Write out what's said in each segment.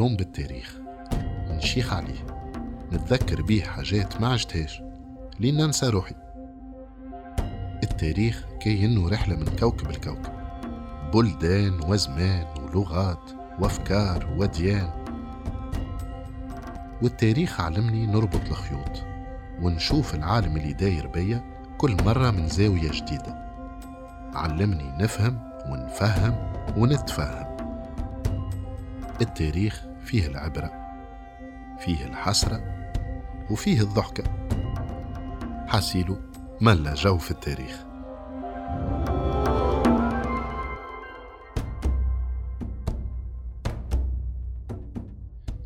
مغروم بالتاريخ. نشيخ عليه نتذكر بيه حاجات ما عشتهاش لين ننسى روحي؟ التاريخ كأنه رحلة من كوكب لكوكب. بلدان وزمان ولغات وأفكار وديان. والتاريخ علمني نربط الخيوط ونشوف العالم اللي داير بيا كل مرة من زاوية جديدة. علمني نفهم ونفهم ونتفهم. التاريخ فيه العبرة فيه الحسرة وفيه الضحكة حسيلو ملا جو في التاريخ.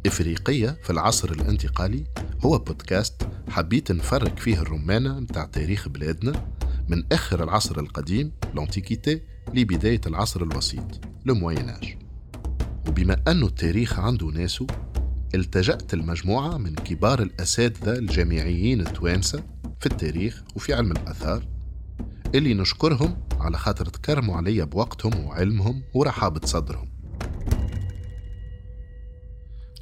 إفريقية في العصر الانتقالي هو بودكاست حبيت نفرق فيه الرمانة متاع تاريخ بلادنا من آخر العصر القديم لانتيكيتي لبداية العصر الوسيط لمويناج. وبما أنه التاريخ عنده ناسه التجأت المجموعة من كبار الأساتذة الجامعيين التوانسة في التاريخ وفي علم الآثار اللي نشكرهم على خاطر تكرموا عليا بوقتهم وعلمهم ورحابة صدرهم.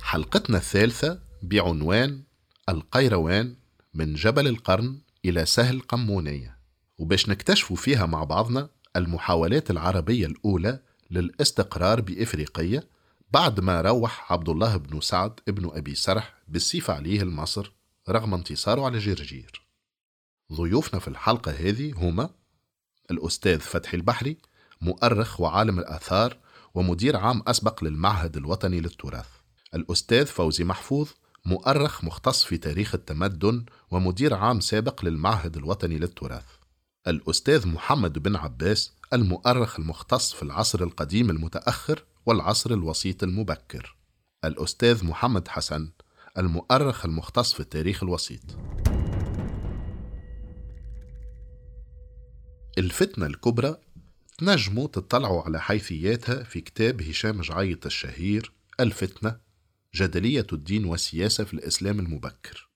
حلقتنا الثالثة بعنوان القيروان من جبل القرن إلى سهل قمونية وباش نكتشفوا فيها مع بعضنا المحاولات العربية الأولى للاستقرار بإفريقية بعد ما روح عبد الله بن سعد ابن أبي سرح بالسيف عليه لمصر رغم انتصاره على جرجير. ضيوفنا في الحلقة هذه هما الأستاذ فتحي البحري مؤرخ وعالم الآثار ومدير عام أسبق للمعهد الوطني للتراث. الأستاذ فوزي محفوظ مؤرخ مختص في تاريخ التمدن ومدير عام سابق للمعهد الوطني للتراث. الأستاذ محمد بن عباس المؤرخ المختص في العصر القديم المتأخر والعصر الوسيط المبكر الأستاذ محمد حسن المؤرخ المختص في التاريخ الوسيط. الفتنة الكبرى تنجموا تطلعوا على حيثياتها في كتاب هشام جعيط الشهير الفتنة جدلية الدين والسياسة في الإسلام المبكر.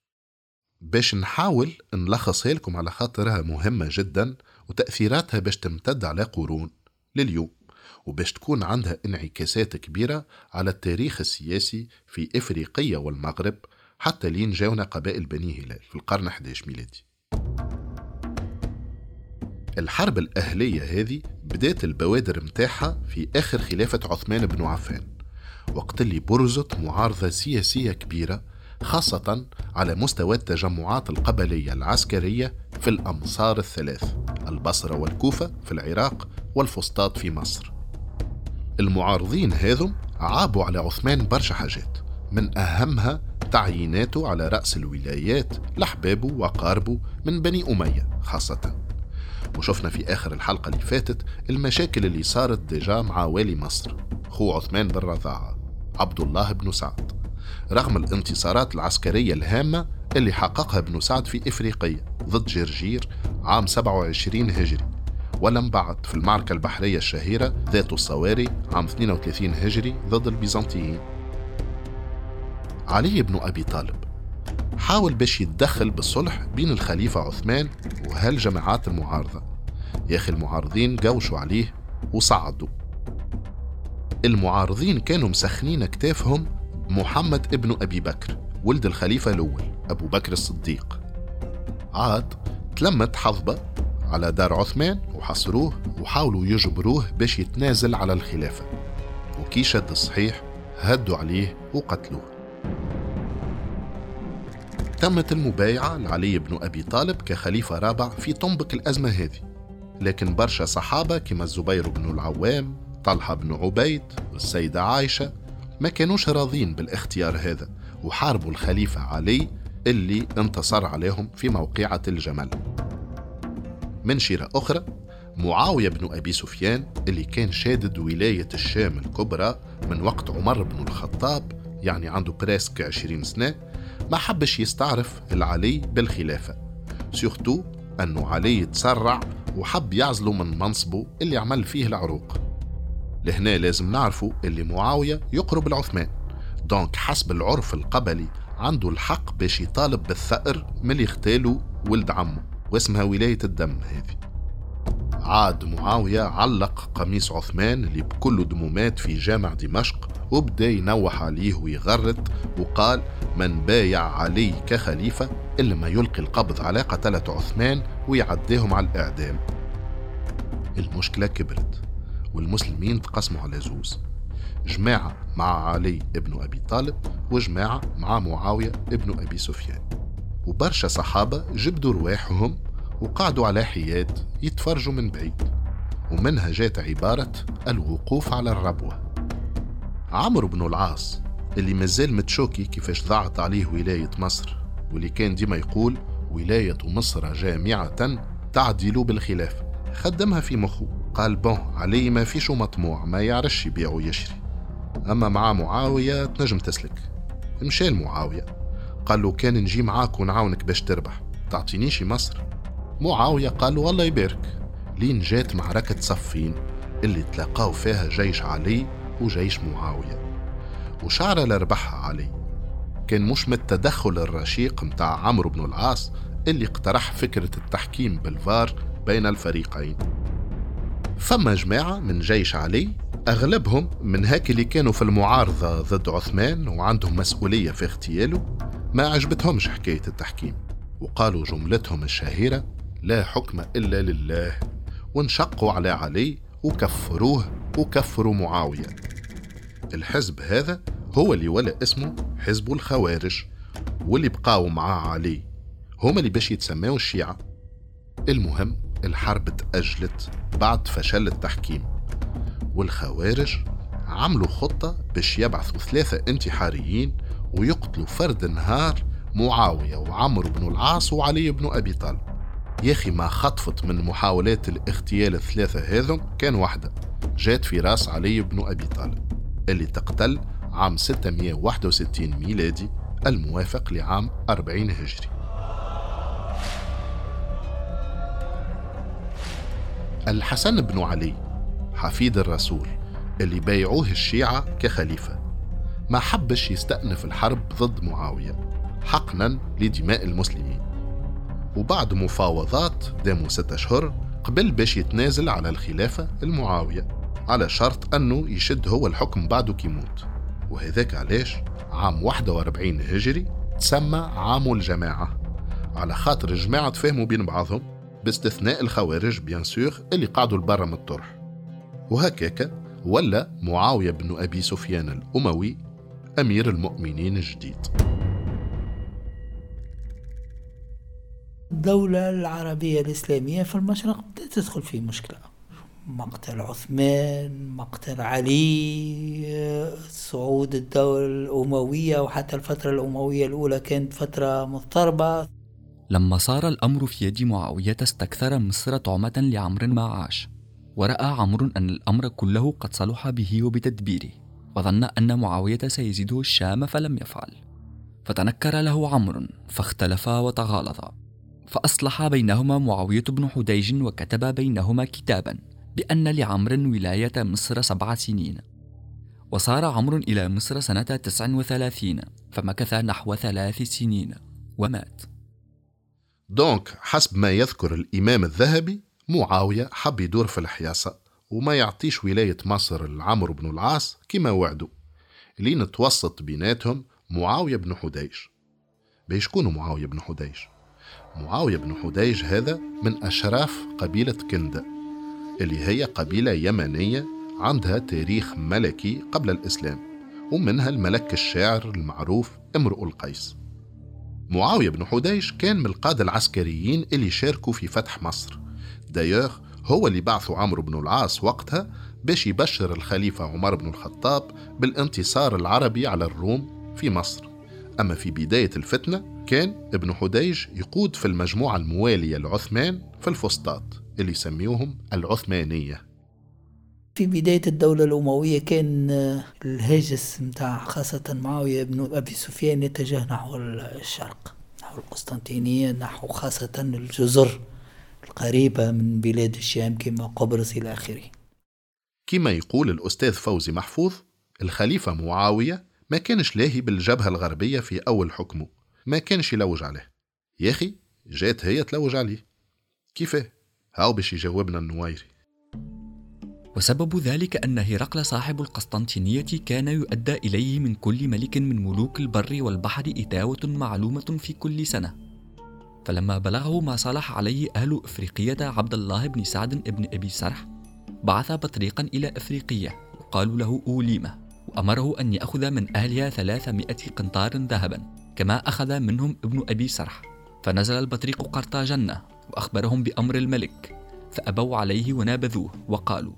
باش نحاول نلخصها لكم على خاطرها مهمة جدا وتأثيراتها باش تمتد على قرون لليوم وباش تكون عندها انعكاسات كبيرة على التاريخ السياسي في إفريقيا والمغرب حتى لين جاونا قبائل بني هلال في القرن 11 ميلادي. الحرب الأهلية هذه بدات البوادر متاعها في آخر خلافة عثمان بن عفان وقت اللي برزت معارضة سياسية كبيرة خاصة على مستوى التجمعات القبلية العسكرية في الأمصار الثلاث البصرة والكوفة في العراق والفسطاط في مصر. المعارضين هذم عابوا على عثمان برشا حاجات من أهمها تعييناته على رأس الولايات لحبابه وقاربه من بني أمية خاصة. وشفنا في آخر الحلقة اللي فاتت المشاكل اللي صارت ديجا مع والي مصر خو عثمان بن رضاعة عبد الله بن سعد. رغم الانتصارات العسكرية الهامة اللي حققها ابن سعد في إفريقيا ضد جرجير عام 27 هجري ولم بعد في المعركة البحرية الشهيرة ذات الصواري عام 32 هجري ضد البيزنطيين. علي بن أبي طالب حاول باش يتدخل بالصلح بين الخليفة عثمان وهالجماعات المعارضة. يا أخي المعارضين جوشوا عليه وصعدوا. المعارضين كانوا مسخنين كتافهم محمد ابن أبي بكر ولد الخليفة الأول. أبو بكر الصديق. عاد تلمت حظبة على دار عثمان وحصروه وحاولوا يجبروه باش يتنازل على الخلافة. وكي شد الصحيح هدوا عليه وقتلوه. تمت المبايعة لعلي بن أبي طالب كخليفة رابع في طنبك الأزمة هذه. لكن برشا صحابة كما الزبير بن العوام طلحة بن عبيد والسيدة عائشة ما كانوش راضين بالاختيار هذا وحاربوا الخليفة علي اللي انتصر عليهم في موقعة الجمل. من شيرة أخرى معاوية بن أبي سفيان اللي كان شادد ولاية الشام الكبرى من وقت عمر بن الخطاب يعني عنده بريسك عشرين سنة ما حبش يستعرف العلي بالخلافة. سيختو أنه علي تسرع وحب يعزله من منصبه اللي عمل فيه العروق. لهنا لازم نعرفوا اللي معاوية يقرب لعثمان. دونك حسب العرف القبلي عنده الحق باش يطالب بالثأر من اللي ولد عمه واسمها ولاية الدم هذه. عاد معاوية علق قميص عثمان اللي بكل دمومات في جامع دمشق وبدأ ينوح عليه ويغرد وقال من بايع علي كخليفة إلا ما يلقي القبض على قتلة عثمان ويعديهم على الإعدام. المشكلة كبرت والمسلمين تقسموا على زوز. جماعة مع علي ابن أبي طالب وجماعة مع معاوية ابن أبي سفيان. وبرشا صحابة جبدوا رواحهم وقعدوا على حياد يتفرجوا من بعيد. ومنها جات عبارة الوقوف على الربوة. عمرو بن العاص اللي مازال متشوكي كيفاش ضاعت عليه ولاية مصر واللي كان ديما يقول ولاية مصر جامعة تعدل بالخلافة خدمها في مخه. قال بون علي ما فيش مطموع ما يعرفش يبيع ويشري. أما مع معاوية تنجم تسلك. مشى معاوية قال له كان نجي معاك ونعاونك باش تربح. تعطينيش مصر. معاوية قال له والله يبارك. لين جات معركة صفين اللي تلاقاو فيها جيش علي وجيش معاوية. وشعر لربحها علي. كان مش من التدخل الرشيق متاع عمرو بن العاص اللي اقترح فكرة التحكيم بالفار بين الفريقين. فما جماعة من جيش علي أغلبهم من هاك اللي كانوا في المعارضة ضد عثمان وعندهم مسؤولية في اغتياله ما عجبتهمش حكاية التحكيم وقالوا جملتهم الشهيرة لا حكم إلا لله وانشقوا على علي وكفروه وكفروا معاوية. الحزب هذا هو اللي ولا اسمه حزب الخوارج واللي بقاو معاه علي هما اللي باش يتسماو الشيعة. المهم الحرب تأجلت بعد فشل التحكيم. والخوارج عملوا خطة باش يبعثوا ثلاثة انتحاريين ويقتلوا فرد نهار معاوية وعمرو بن العاص وعلي بن أبي طالب. يا أخي ما خطفت من محاولات الاغتيال الثلاثة هذم كان واحدة. جات في راس علي بن أبي طالب اللي تقتل عام 661 ميلادي الموافق لعام 40 هجري. الحسن بن علي حفيد الرسول اللي بايعوه الشيعة كخليفة. ما حبش يستأنف الحرب ضد معاوية حقنا لدماء المسلمين. وبعد مفاوضات داموا ستة أشهر قبل باش يتنازل على الخلافة المعاوية على شرط أنه يشد هو الحكم بعده كيموت وهذاك علاش؟ عام 41 هجري تسمى عام الجماعة على خاطر الجماعة تفهموا بين بعضهم باستثناء الخوارج بيان سور اللي قعدوا لبرا من الطرح. وهكاك ولا معاوية بن أبي سفيان الأموي أمير المؤمنين الجديد. الدولة العربية الإسلامية في المشرق بدأت تدخل في مشكلة. مقتل عثمان مقتل علي صعود الدولة الأموية وحتى الفترة الأموية الأولى كانت فترة مضطربة. لما صار الأمر في يد معاوية استكثر مصر طعمة لعمر ما عاش. ورأى عمرو أن الأمر كله قد صلح به وبتدبيره وظن أن معاوية سيزيده الشام فلم يفعل. فتنكر له عمرو فاختلفا وتغالظا فأصلح بينهما معاوية بن حديج وكتب بينهما كتابا بأن لعمر ولاية مصر سبع سنين. وصار عمرو إلى مصر سنة تسع وثلاثين فمكث نحو ثلاث سنين ومات. دونك حسب ما يذكر الإمام الذهبي معاوية حب يدور في الحياسة وما يعطيش ولاية مصر لعمرو بن العاص كما وعدوا لين توسط بيناتهم معاوية بن حديج بيشكون معاوية بن حديج معاوية بن حديج هذا من أشراف قبيلة كندة اللي هي قبيلة يمنية عندها تاريخ ملكي قبل الإسلام ومنها الملك الشاعر المعروف امرؤ القيس. معاوية بن حديج كان من القادة العسكريين اللي شاركوا في فتح مصر. دايوغ هو اللي بعثوا عمرو بن العاص وقتها باش يبشر الخليفة عمر بن الخطاب بالانتصار العربي على الروم في مصر. أما في بداية الفتنة كان ابن حديج يقود في المجموعة الموالية لعثمان في الفسطاط اللي يسميوهم العثمانية. في بداية الدولة الأموية كان الهاجس متاع خاصة معاوية بن أبي سفيان يتجه نحو الشرق نحو القسطنطينية نحو خاصة الجزر. القريبة من بلاد الشام كما قبرص إلى آخره. كما يقول الأستاذ فوزي محفوظ الخليفة معاوية ما كانش لاهي بالجبهة الغربية في أول حكمه. ما كانش يلوج عليه. يا أخي جات هي تلوج عليه. كيفاه؟ هاو باش يجاوبنا النويري. وسبب ذلك أن هرقل صاحب القسطنطينية كان يؤدى إليه من كل ملك من ملوك البر والبحر إتاوة معلومة في كل سنة. فلما بلغه ما صالح عليه أهل إفريقية عبد الله بن سعد بن أبي سرح بعث بطريقا إلى إفريقية يقال له أوليمة وأمره أن يأخذ من أهلها ثلاثمائة قنطار ذهبا كما أخذ منهم ابن أبي سرح. فنزل البطريق قرطاجنة وأخبرهم بأمر الملك فأبوا عليه ونابذوه وقالوا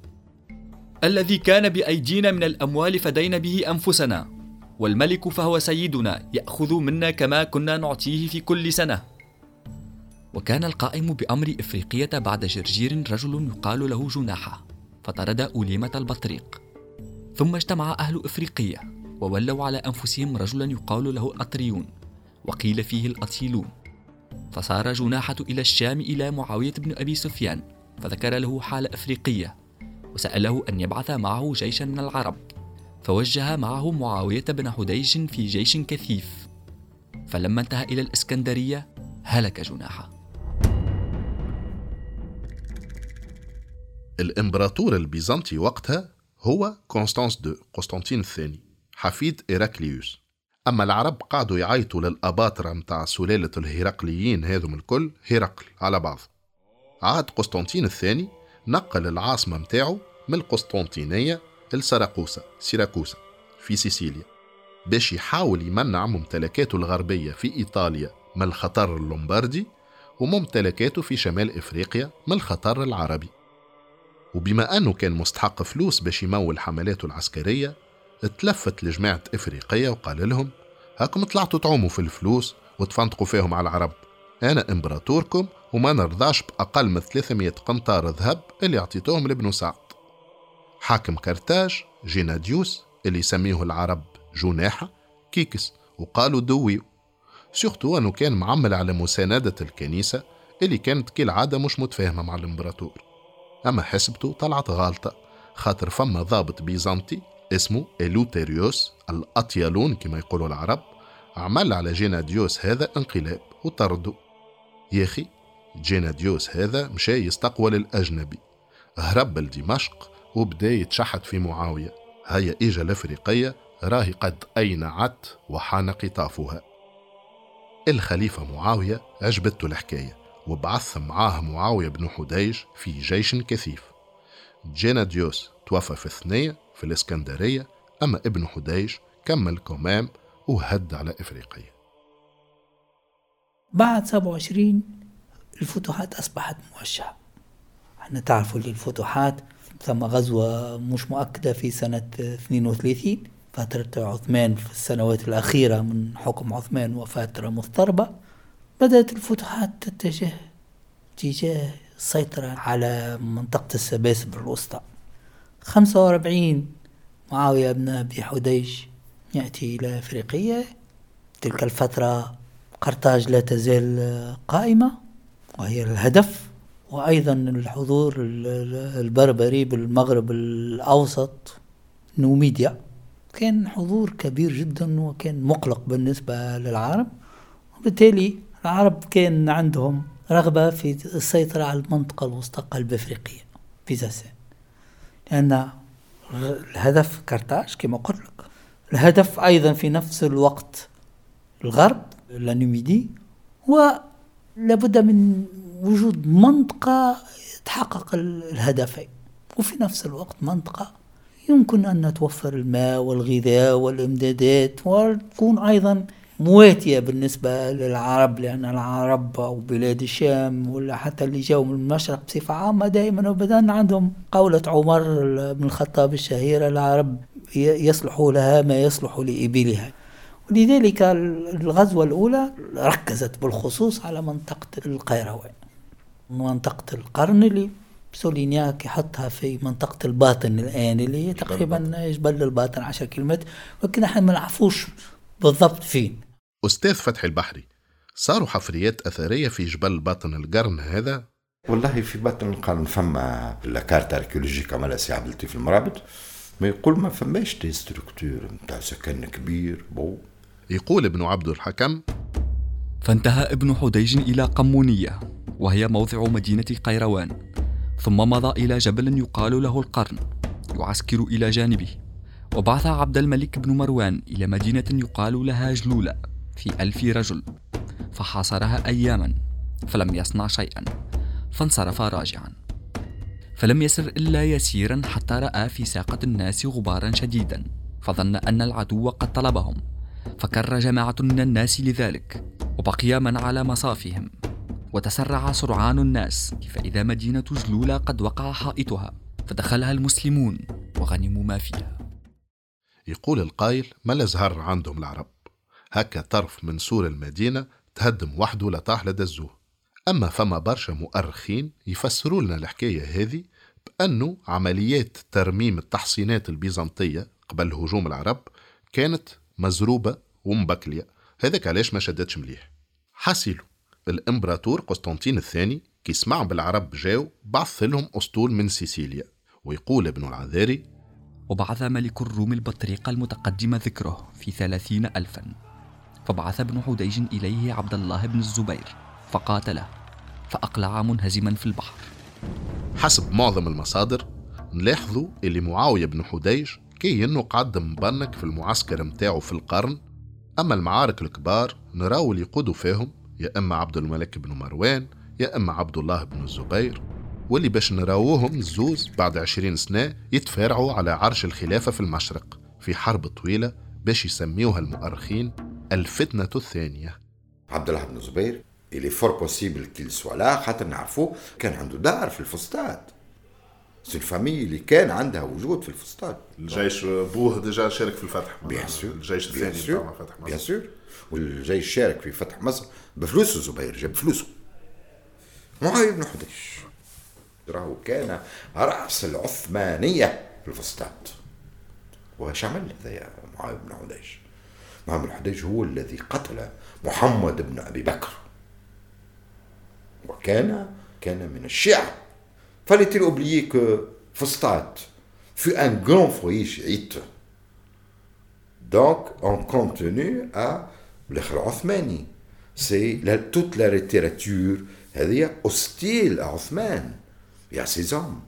الذي كان بأيدينا من الأموال فدينا به أنفسنا والملك فهو سيدنا يأخذ منا كما كنا نعطيه في كل سنة. وكان القائم بأمر إفريقية بعد جرجير رجل يقال له جناحة فطرد أوليمة البطريق. ثم اجتمع أهل إفريقية وولوا على أنفسهم رجلا يقال له أطريون وقيل فيه الأطيلون. فصار جناحة إلى الشام إلى معاوية بن أبي سفيان فذكر له حال أفريقية وسأله أن يبعث معه جيشا من العرب. فوجه معه معاوية بن حديج في جيش كثيف. فلما انتهى إلى الإسكندرية هلك جناحة. الإمبراطور البيزنطي وقتها هو Constant deux قسطنطين الثاني حفيد إيراكليوس. أما العرب قعدوا يعيطوا للأباطرة متاع سلالة الهرقليين هذم الكل هرقل على بعض. عاد قسطنطين الثاني نقل العاصمة متاعه من القسطنطينية لسراقوسا سيراكوسا في سيسيليا. باش يحاول يمنع ممتلكاته الغربية في إيطاليا من الخطر اللومباردي وممتلكاته في شمال إفريقيا من الخطر العربي. وبما أنه كان مستحق فلوس باش يمول حملاته العسكرية اتلفت لجماعة إفريقية وقال لهم هاكم طلعتوا تعوموا في الفلوس وتفنطقوا فيهم على العرب. أنا إمبراطوركم وما نرضاش بأقل من 300 قنطار ذهب اللي أعطيتوهم لابن سعد. حاكم كرتاج جيناديوس اللي يسميه العرب جناحة كيكس وقالوا دويو. surtout أنه كان معمل على مساندة الكنيسة اللي كانت كالعادة مش متفاهمة مع الإمبراطور. أما حسبته طلعت غالطة خاطر فما ضابط بيزنطي اسمه إلوتيريوس الأطيالون كما يقولوا العرب عمل على جيناديوس هذا انقلاب وطرده يا أخي جيناديوس هذا مشى يستقوى للأجنبي هرب لدمشق وبدأ يتشحت في معاوية. هيا إجا الأفريقية راهي قد أينعت وحان قطافها. الخليفة معاوية عجبته الحكاية. وبعث معاه معاوية بن حديج في جيش كثيف. جيناديوس توفى في الثنية في الإسكندرية أما ابن حديج كمل كمام وهد على إفريقيا. بعد 27 الفتوحات أصبحت موجهة إحنا تعرفوا اللي الفتوحات ثم غزوة مش مؤكدة في سنة 32 فترة عثمان في السنوات الأخيرة من حكم عثمان وفترة مضطربة. بدأت الفتوحات تتجه اتجاه السيطرة على منطقة السباسب الوسطى خمسة وأربعين معاوية بن أبي حديج يأتي إلى أفريقيا. تلك الفترة قرطاج لا تزال قائمة وهي الهدف. وأيضا الحضور البربري بالمغرب الأوسط نوميديا. كان حضور كبير جدا وكان مقلق بالنسبة للعرب. وبالتالي العرب كان عندهم رغبة في السيطرة على المنطقة الوسطى قلب أفريقيا في زاسان لأن الهدف كرتاج كما قلت لك. الهدف أيضا في نفس الوقت الغرب لانوميدي ولابد من وجود منطقة تحقق الهدفين. وفي نفس الوقت منطقة يمكن أن توفر الماء والغذاء والإمدادات وتكون أيضا مواتية بالنسبة للعرب لأن العرب أو بلاد الشام ولا حتى اللي جاوا من المشرق بصفة عامة دائما وابدا عندهم قولة عمر بن الخطاب الشهيرة العرب يصلح لها ما يصلح لإبلها. ولذلك الغزوة الأولى ركزت بالخصوص على منطقة القيروان. منطقة القرن اللي سولينياك يحطها في منطقة الباطن الآن اللي هي تقريبا جبل الباطن عشر كيلومتر ولكن إحنا ما نعرفوش بالضبط فين. أستاذ فتحي البحري صاروا حفريات أثرية في جبل باطن القرن هذا؟ والله في باطن القرن فما la carte archéologique عملها سي عبد اللطيف المرابط ما يقول ما فماش des structures نتاع سكن كبير bon. يقول ابن عبد الحكم فانتهى ابن حديج إلى قمونية وهي موضع مدينة قيروان ثم مضى إلى جبل يقال له القرن يعسكر إلى جانبه وبعث عبد الملك بن مروان إلى مدينة يقال لها جلولة. في ألف رجل. فحاصرها أياما فلم يصنع شيئا فانصرف راجعا. فلم يسر إلا يسيرا حتى رأى في ساقة الناس غبارا شديدا فظن أن العدو قد طلبهم. فكر جماعة من الناس لذلك وبقي من على مصافهم. وتسرع سرعان الناس فإذا مدينة جلولة قد وقع حائطها فدخلها المسلمون وغنموا ما فيها. يقول القايل ما الأزهر عندهم العرب؟ هكا طرف من سور المدينة تهدم وحده لطاح لدزوه أما فما برشا مؤرخين يفسروا لنا الحكاية هذه بأنه عمليات ترميم التحصينات البيزنطية قبل هجوم العرب كانت مزروبة ومبكلية. هذاك علاش ما شدتش مليح. حاسيلو الإمبراطور قسطنطين الثاني كي سمع بالعرب جاو بعث لهم أسطول من سيسيليا. ويقول ابن العذاري وبعث ملك الروم البطريق المتقدم ذكره في ثلاثين ألفا. فبعث ابن حديج إليه عبد الله بن الزبير فقاتله فأقلع منهزما في البحر. حسب معظم المصادر نلاحظوا اللي معاوية بن حديج كي انه قعد مبنك في المعسكر متاعه في القرن أما المعارك الكبار نراو اللي يقودوا فيهم يا إما عبد الملك بن مروان يا إما عبد الله بن الزبير واللي باش نراوهم زوز بعد عشرين سنة يتفارعوا على عرش الخلافة في المشرق في حرب طويلة باش يسميوها المؤرخين الفتنة الثانية. عبد الله بن الزبير اللي فور بوسيبل كيل سوا لا خاطر نعرفوه كان عنده دار في الفسطاط. سي الفامي اللي كان عندها وجود في الفسطاط. الجيش بوه ديجا شارك في الفتح. بيان سور الجيش بيان الثاني بتاع فتح بيان مصر سور والجيش شارك في فتح مصر بفلوس الزبير جاب فلوسه. معاوية بن حديش. راهو كان رأس العثمانية في الفسطاط. واش عمل هذايا معاوية بن حديش. إمام الحديج هو الذي قتل محمد بن أبي بكر. وكان كان من الشيعة. فليتل أوبليك فستات في أن غران فوي شيعيت دونك أون كونتوني أ بلخ العثماني سي توت لا ليتيراتور هذه أوستيل عثمان haïssant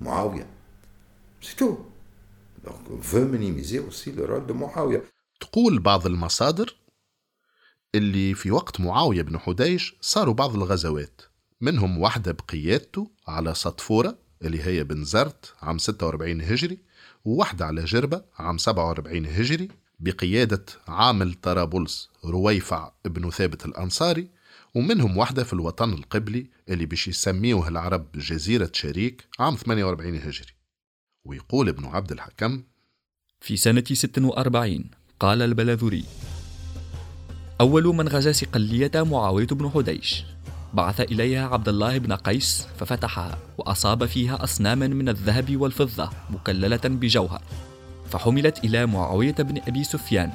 معاوية c'est tout donc faut minimiser aussi le rôle de معاوية تقول بعض المصادر اللي في وقت معاوية بن حديج صاروا بعض الغزوات. منهم واحدة بقيادته على سطفورة اللي هي بنزرت عام 46 هجري وواحدة على جربة عام 47 هجري بقيادة عامل طرابلس رويفع ابن ثابت الأنصاري ومنهم واحدة في الوطن القبلي اللي باش يسميوها العرب جزيرة شريك عام 48 هجري. ويقول ابن عبد الحكم في سنة 46 قال البلاذري أول من غزا صقلية معاوية بن حديش. بعث إليها عبد الله بن قيس ففتحها وأصاب فيها أصناما من الذهب والفضة مكللة بجوهر. فحملت إلى معاوية بن أبي سفيان.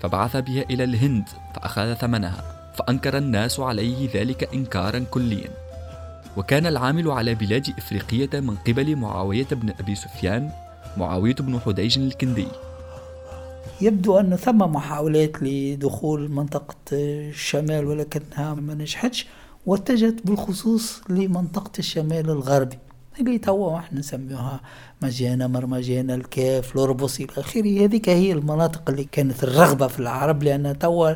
فبعث بها إلى الهند فأخذ ثمنها. فأنكر الناس عليه ذلك إنكارا كليا. وكان العامل على بلاد إفريقية من قبل معاوية بن أبي سفيان معاوية بن حديج الكندي. يبدو أن ثم محاولات لدخول منطقة الشمال ولكنها ما نجحتش واتجهت بالخصوص لمنطقة الشمال الغربي اللي توا إحنا نسميوها مجانا مرمجانا الكاف لوربوس إلى آخره. هذيك هي المناطق اللي كانت الرغبة في العرب لأن توا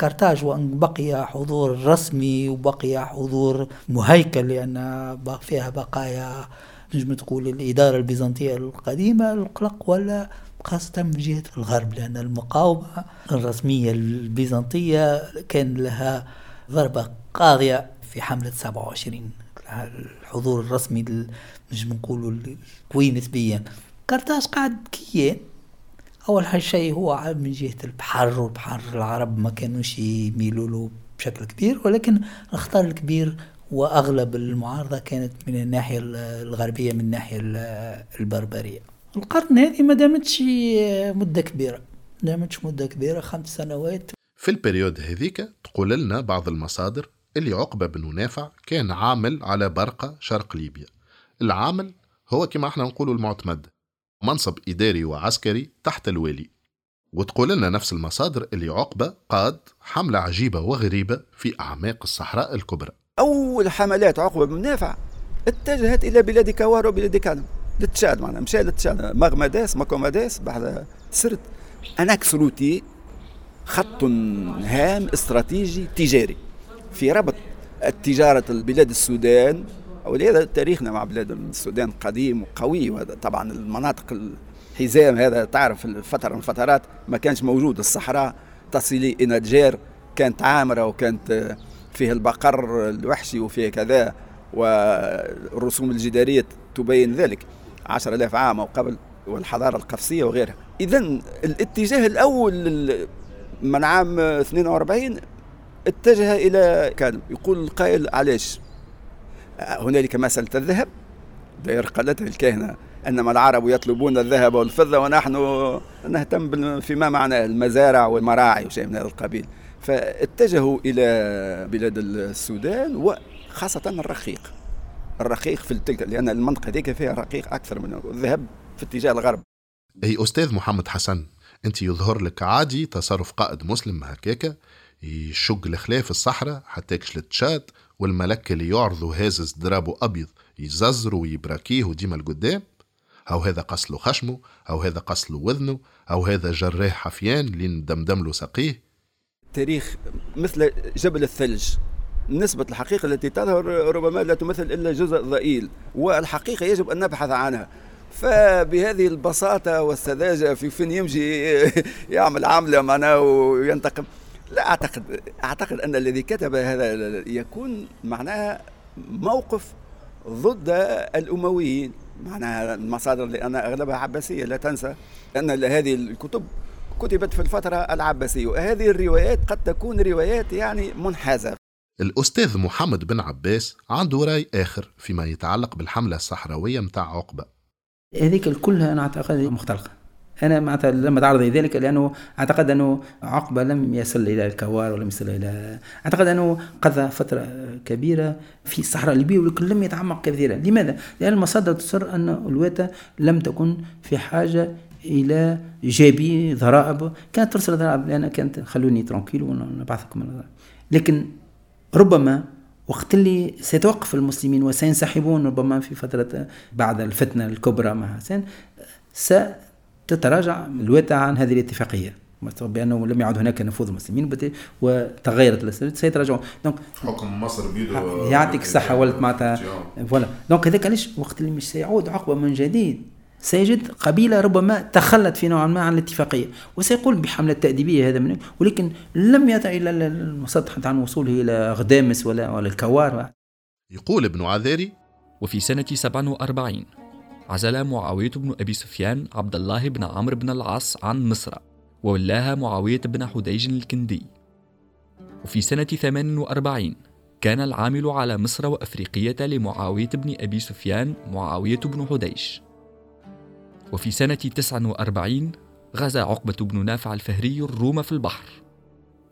كرتاج وأن بقي حضور رسمي وبقي حضور مهيكل لأن فيها بقايا نجم تقول الإدارة البيزنطية القديمة القلق ولا خاصة من جهة الغرب لأن المقاومة الرسمية البيزنطية كان لها ضربة قاضية في حملة 27 الحضور الرسمي نجم نقولوا قوي نسبيا. قرطاج قاعد كيان. أول شيء هو من جهة البحر والبحر العرب ما كانوش يميلوا له بشكل كبير ولكن الخطر الكبير وأغلب المعارضة كانت من الناحية الغربية من الناحية ال- البربرية. القرن هذه ما دامتش مدة كبيرة ما دامتش مدة كبيرة خمس سنوات. في البريود هذيك تقول لنا بعض المصادر اللي عقبة بن نافع كان عامل على برقة شرق ليبيا. العامل هو كما إحنا نقولوا المعتمد منصب إداري وعسكري تحت الوالي. وتقول لنا نفس المصادر اللي عقبة قاد حملة عجيبة وغريبة في أعماق الصحراء الكبرى. أول حملات عقبة بن نافع اتجهت إلى بلاد كوار وبلاد كانم للتشاد معناها مشى للتشاد مغمداس ماكوماداس بعد سرت. un axe routier خط هام استراتيجي تجاري. في ربط التجارة البلاد السودان ولهذا تاريخنا مع بلاد السودان قديم وقوي وهذا طبعا المناطق الحزام هذا تعرف الفترة من الفترات ما كانش موجود. الصحراء تصلي إلى الجير كانت عامرة وكانت فيه البقر الوحشي وفيه كذا والرسوم الجدارية تبين ذلك. عشر ألاف عام أو قبل والحضارة القفصية وغيرها. إذا الاتجاه الأول من عام 42 اتجه إلى كان يقول القائل علاش؟ هنالك مسألة الذهب. داير قالتها الكهنة أنما العرب يطلبون الذهب والفضة ونحن نهتم فيما معنى المزارع والمراعي وشيء من هذا القبيل. فاتجهوا إلى بلاد السودان وخاصة الرقيق. الرقيق في تلك لأن المنطقة ذيك فيها رقيق أكثر من الذهب في اتجاه الغرب. أي أستاذ محمد حسن أنت يظهر لك عادي تصرف قائد مسلم هكاكا يشق الخلاف الصحراء حتى يكشل تشاد والملك اللي يعرضوا هازز درابه أبيض يززروا ويبراكيه وديما لقدام؟ أو هذا قص له خشمه؟ أو هذا قص له وذنه؟ أو هذا جراه حفيان لين دمدم له سقيه؟ تاريخ مثل جبل الثلج. نسبة الحقيقة التي تظهر ربما لا تمثل إلا جزء ضئيل والحقيقة يجب أن نبحث عنها. فبهذه البساطة والسذاجة في فين يمشي يعمل عملة معناه وينتقم. لا أعتقد أعتقد أن الذي كتب هذا يكون معناها موقف ضد الأمويين. معناها المصادر اللي أنا أغلبها عباسية لا تنسى أن هذه الكتب كتبت في الفترة العباسية وهذه الروايات قد تكون روايات يعني منحازة. الأستاذ محمد بن عباس عنده رأي آخر فيما يتعلق بالحملة الصحراوية متاع عقبة. هذيك كلها أنا أعتقد مختلقة. أنا معناتها لما تعرض ذلك لأنه أعتقد أنه عقبة لم يصل إلى الكوار ولم يصل إلى أعتقد أنه قضى فترة كبيرة في الصحراء الليبية ولكن لم يتعمق كثيرا. لماذا؟ لأن المصادر تصر أن الواتا لم تكن في حاجة إلى جابي ضرائب. كانت ترسل ضرائب لأن كانت خلوني tranquille ونبعثكم لكن ربما وقت اللي سيتوقف المسلمين وسينسحبون ربما في فترة بعد الفتنة الكبرى مع حسين تتراجع لواتة عن هذه الاتفاقية. بأنه لم يعد هناك نفوذ المسلمين وتغيرت الاسلام سيتراجعون. donc حكم مصر بيده يعطيك الصحة ولد معناتها Voilà. Donc هذاك علاش وقت اللي مش سيعود عقبة من جديد؟ سيجد قبيلة ربما تخلت في نوع ما عن الاتفاقية. وسيقوم بحملة تأديبية هذا من ولكن لم يطع إلى المسطح عن وصوله إلى غدامس ولا, ولا الكوار. يقول ابن عذاري وفي سنة 47 عزل معاوية بن أبي سفيان عبد الله بن عمرو بن العاص عن مصر وولاها معاوية بن حديج الكندي. وفي سنة 48 كان العامل على مصر وأفريقية لمعاوية بن أبي سفيان معاوية بن حديج. وفي سنة 49 غزا عقبة بن نافع الفهري الروم في البحر.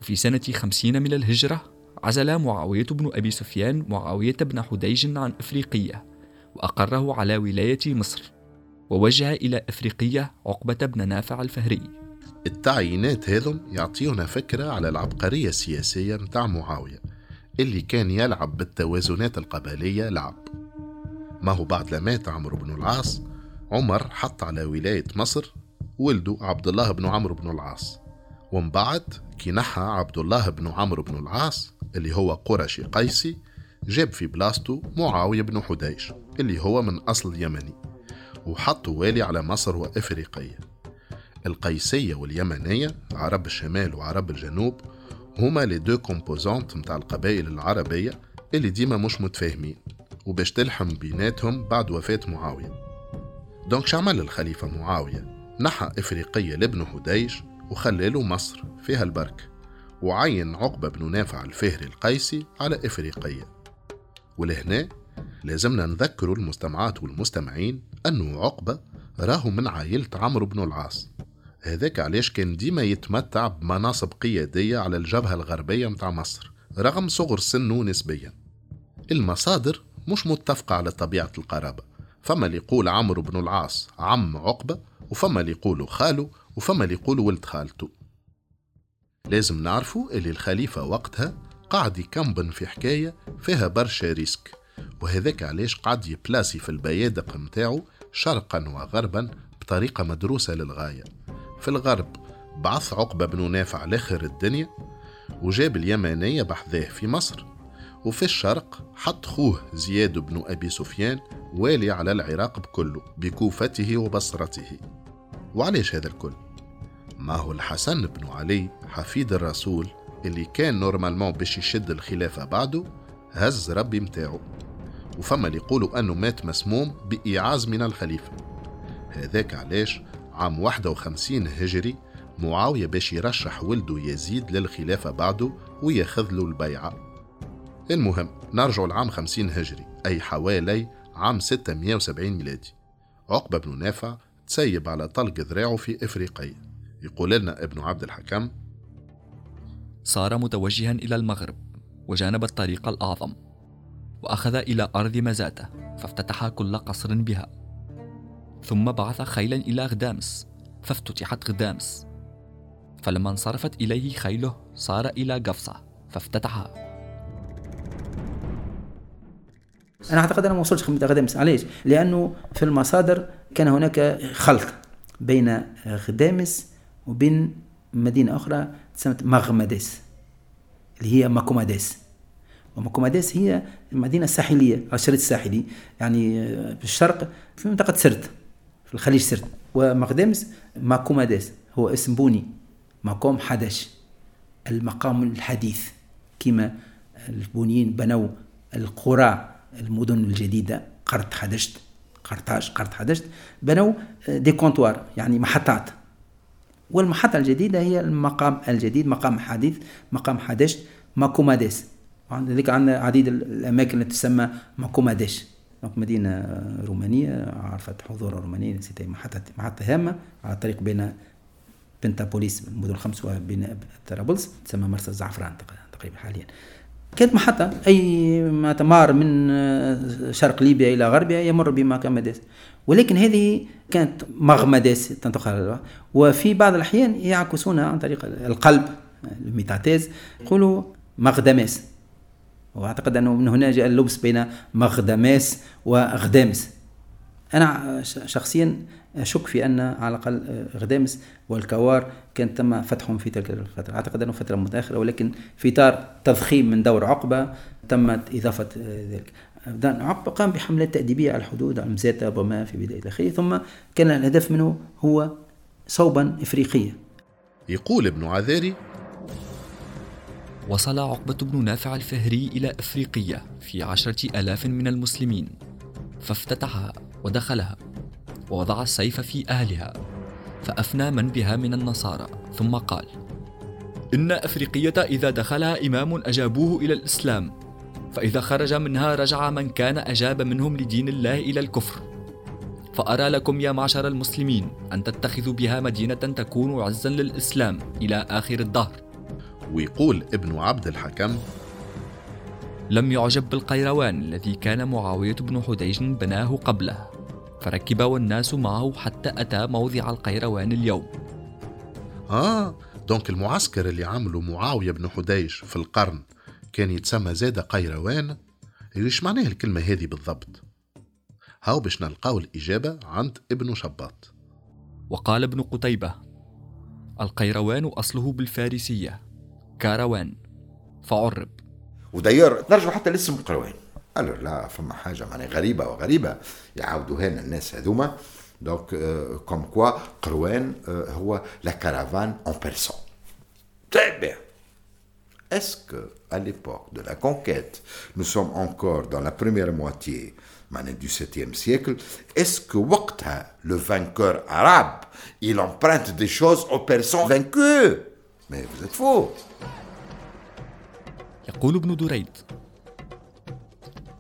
وفي سنة 50 من الهجرة عزل معاوية بن أبي سفيان معاوية بن حديج عن أفريقية وأقره على ولاية مصر ووجه إلى أفريقية عقبة بن نافع الفهري. التعيينات هذم يعطيونا فكرة على العبقرية السياسية متاع معاوية اللي كان يلعب بالتوازنات القبلية لعب. ما هو بعد لمات عمرو بن العاص عمر حط على ولاية مصر ولده عبد الله بن عمرو بن العاص. ومن بعد كي نحى عبد الله بن عمرو بن العاص اللي هو قرشي قيسي جاب في بلاصتو معاوية بن حديش اللي هو من أصل يمني وحطوا والي على مصر وإفريقية. القيسية واليمنية عرب الشمال وعرب الجنوب هما les deux composantes متاع القبائل العربية اللي ديما مش متفاهمين وباش تلحم بيناتهم بعد وفاة معاوية. donc شعمل الخليفة معاوية نحى إفريقية لابن حديج وخلاله مصر فيها البركة وعين عقبة بن نافع الفهري القيسي على إفريقية. ولهنا لازمنا نذكروا المستمعات والمستمعين أنه عقبة راهو من عائلة عمرو بن العاص. هذاك علاش كان ديما يتمتع بمناصب قيادية على الجبهة الغربية متاع مصر رغم صغر سنه نسبيا. المصادر مش متفقة على طبيعة القرابة. فما اللي يقول عمرو بن العاص عم عقبة وفما اللي يقولوا خاله وفما اللي يقولوا ولد خالته لازم نعرفوا اللي الخليفة وقتها قاعد يكمبن في حكاية فيها برشا ريسك وهذاك علاش قعد يبلاسي في البيادق متاعو شرقا وغربا بطريقة مدروسة للغاية. في الغرب بعث عقبة بن نافع لآخر الدنيا وجاب اليمانية بحذاه في مصر. وفي الشرق حط خوه زياد بن أبي سفيان والي على العراق بكله بكوفته وبصرته. وعليش هذا الكل؟ ما هو الحسن بن علي حفيد الرسول اللي كان نورمالمون باش يشد الخلافة بعده؟ هز ربي متاعه. وفما اللي يقولوا أنه مات مسموم بإيعاز من الخليفة. هذاك علاش عام 51 هجري معاوية باش يرشح ولده يزيد للخلافة بعده وياخذ له البيعة. المهم نرجع لعام 50 هجري أي حوالي عام 670 ميلادي. عقبة بن نافع تسيب على طلق ذراعه في إفريقيا. يقول لنا ابن عبد الحكم صار متوجها إلى المغرب وجانب الطريق الأعظم وأخذ إلى أرض مزاتة فافتتح كل قصر بها. ثم بعث خيلا إلى غدامس فافتتحت غدامس. فلما انصرفت إليه خيله صار إلى قفصة فافتتحها. أنا أعتقد أنا ما وصلتش خدمة غدامس علاش؟ لأنه في المصادر كان هناك خلط بين غدامس وبين مدينة أخرى تسمت مغمدس اللي هي ماكوماديس وماكوماديس هي المدينة الساحليه على الشريط الساحلي. يعني في الشرق في منطقة سرت في الخليج سرت. ومغدامس ماكوماديس هو اسم بوني مقام حدش. المقام الحديث كما البونيين بنوا القرى. المدن الجديدة قرط حدشت قرطاج قرط حدشت بنوا des comptoirs يعني محطات. والمحطة الجديدة هي المقام الجديد مقام حديث مقام حدشت ماكوماديس. ذلك عندنا عديد الأماكن التي تسمى ماكوماديس. مدينة رومانية عرفت حضور روماني محطة محطة هامة على الطريق بين بنتابوليس المدن الخمس وبين طرابلس تسمى مرسى الزعفران تقريبا حاليا. كانت محطة. أي ما تمار من آه، شرق ليبيا إلى غربها يمر بمكامدس ولكن هذه كانت مغمدس تنتقل وفي بعض الأحيان يعكسونها عن طريق القلب الميتاتيز. يقولوا مغدمس وأعتقد أنه من هنا جاء اللبس بين مغدماس وغدامس أنا شخصيا أشك في أن على الأقل غدامس والكوار كان تم فتحهم في تلك الفترة. أعتقد أنه فترة متأخرة ولكن في إطار تضخيم من دور عقبة تمت إضافة ذلك. عقبة قام بحملات تأديبية على الحدود على مزاتة ربما في بداية الأخير. ثم كان الهدف منه هو صوبا افريقيا. يقول ابن عذاري وصل عقبة بن نافع الفهري إلى إفريقية في عشرة ألاف من المسلمين فافتتحها. ودخلها ووضع السيف في أهلها فأفنى من بها من النصارى ثم قال إن أفريقية إذا دخلها إمام أجابوه إلى الإسلام فإذا خرج منها رجع من كان أجاب منهم لدين الله إلى الكفر. فأرى لكم يا معشر المسلمين أن تتخذوا بها مدينة تكون عزا للإسلام إلى آخر الدهر. ويقول ابن عبد الحكم لم يعجب بالقيروان الذي كان معاوية بن حديج بناه قبله فركب والناس معه حتى أتى موضع القيروان اليوم. آه دونك المعسكر اللي عمله معاوية بن حديج في القرن كان يتسمى زاد قيروان؟ إيش معناها الكلمة هذه بالضبط؟ هاو باش نلقاو الإجابة عند ابن شباط. وقال ابن قتيبة القيروان أصله بالفارسية كاروان فعرب وداير نرجع حتى لاسم قروان قالوا لا فما حاجه معناها غريبه وغريبه يعاودوا هنا الناس هذوما دونك كوم كوا قروان هو لا كارافان en persan très bien est-ce que à l'époque de la conquête nous sommes encore dans la première moitié du 7e siècle est-ce que وقتها le vainqueur arabe il emprunte des choses aux persans vaincus mais vous êtes faux يقول ابن دريد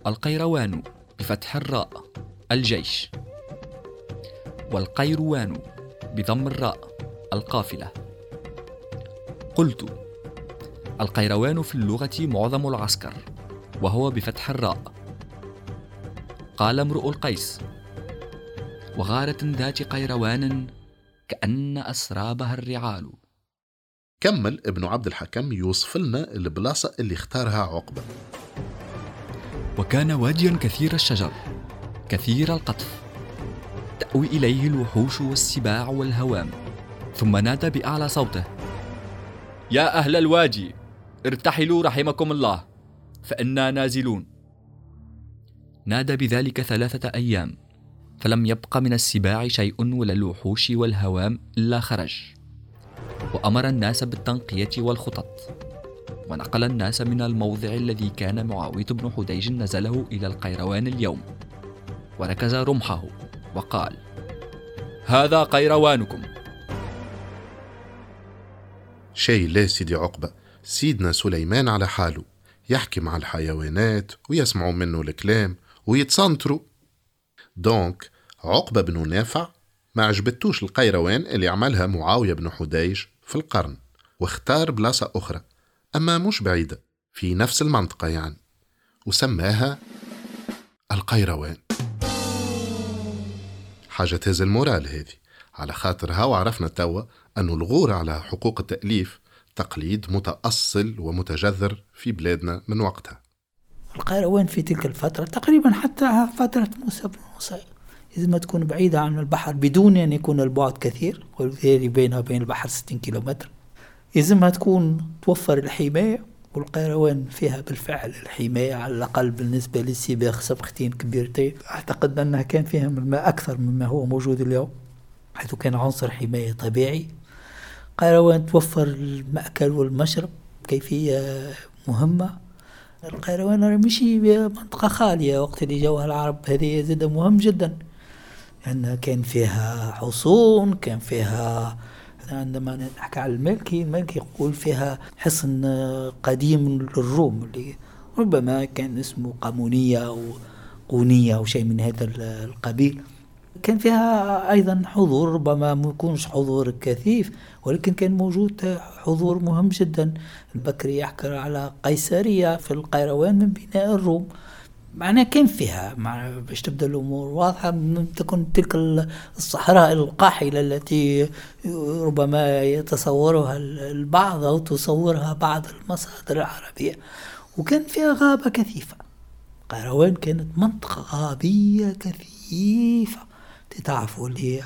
القيروان بفتح الراء الجيش. والقيروان بضم الراء القافلة. قلت القيروان في اللغة معظم العسكر وهو بفتح الراء. قال امرؤ القيس وغارة ذات قيروان كأن أسرابها الرعال. كمل ابن عبد الحكم يوصف لنا البلاصة اللي اختارها عقبة. وكان واديا كثير الشجر كثير القطف. تأوي إليه الوحوش والسباع والهوام ثم نادى بأعلى صوته. يا أهل الوادي ارتحلوا رحمكم الله فإنا نازلون. نادى بذلك ثلاثة أيام فلم يبق من السباع شيء ولا الوحوش والهوام إلا خرج. وأمر الناس بالتنقية والخطط. ونقل الناس من الموضع الذي كان معاوية بن حديج نزله إلى القيروان اليوم. وركز رمحه وقال هذا قيروانكم. شيء لا سيدي عقبة. سيدنا سليمان على حاله. يحكي مع الحيوانات ويسمعوا منه الكلام ويتصنتوا donc عقبة بن نافع ما عجبتوش القيروان اللي عملها معاوية بن حديج في القرن واختار بلاصة أخرى. أما مش بعيدة في نفس المنطقة يعني. وسماها القيروان. حاجة تهز ال moral هذه. على خاطرها وعرفنا توا أن الغور على حقوق التأليف تقليد متأصل ومتجذر في بلادنا من وقتها. القيروان في تلك الفترة تقريبا حتى فترة موسى بن موسى. لازم تكون بعيدة عن البحر بدون أن يكون البعد كثير وبالتالي بينها وبين البحر 60 كيلومتر. لازمها تكون توفر الحماية والقيروان فيها بالفعل الحماية على الأقل بالنسبة للسباخ صبختين كبيرتين. أعتقد أنها كان فيها الماء أكثر مما هو موجود اليوم حيث كان عنصر حماية طبيعي. قيروان توفر المأكل والمشرب كيفية مهمة. القيروان مشي منطقة خالية وقت اللي جوها العرب هذه زاد مهم جدا لأن كان فيها حصون كان فيها عندما نحكي على الملكي الملكي يقول فيها حصن قديم للروم اللي ربما كان اسمه قامونية أو قونية أو شيء من هذا القبيل. كان فيها أيضا حضور ربما ما يكونش حضور كثيف ولكن كان موجود حضور مهم جدا. البكري يحكي على قيصرية في القيروان من بناء الروم. معناه كان فيها باش تبدا الأمور واضحة تكون تلك الصحراء القاحلة التي ربما يتصورها البعض أو تصورها بعض المصادر العربية. وكان فيها غابة كثيفة. قيروان كانت منطقة غابية كثيفة. تعرفوا اللي هي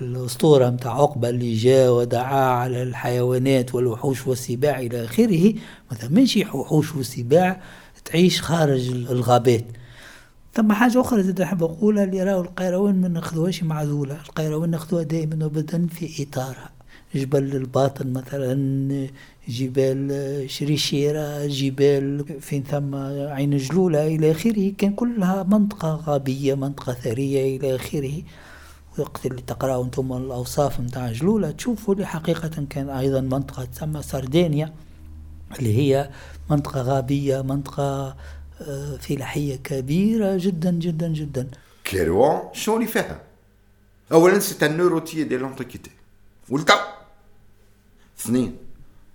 الأسطورة متاع عقبة اللي جاء ودعا على الحيوانات والوحوش والسباع إلى آخره. مثلا ماشي وحوش وسباع. تعيش خارج الغابات. ثم حاجة أخرى زاد نحب أقولها اللي راهو القيروان ما ناخذوهاش معزولة. القيروان ناخذوها دائما وابدا في إطارها. جبل الباطن مثلا جبال شريشيرة جبال فين ثم عين جلولة إلى آخره. كان كلها منطقة غابية منطقة ثرية إلى آخره. وقت اللي تقرأوا أنتم الأوصاف متاع جلولة تشوفوا اللي حقيقة كان أيضا منطقة تسمى سردينيا اللي هي منطقة غابية منطقة آه، فلاحية كبيرة جدا جدا جدا. قيروان شو اللي فيها؟ أولا c'est un nœud routier de l'Antiquité ولتو اثنين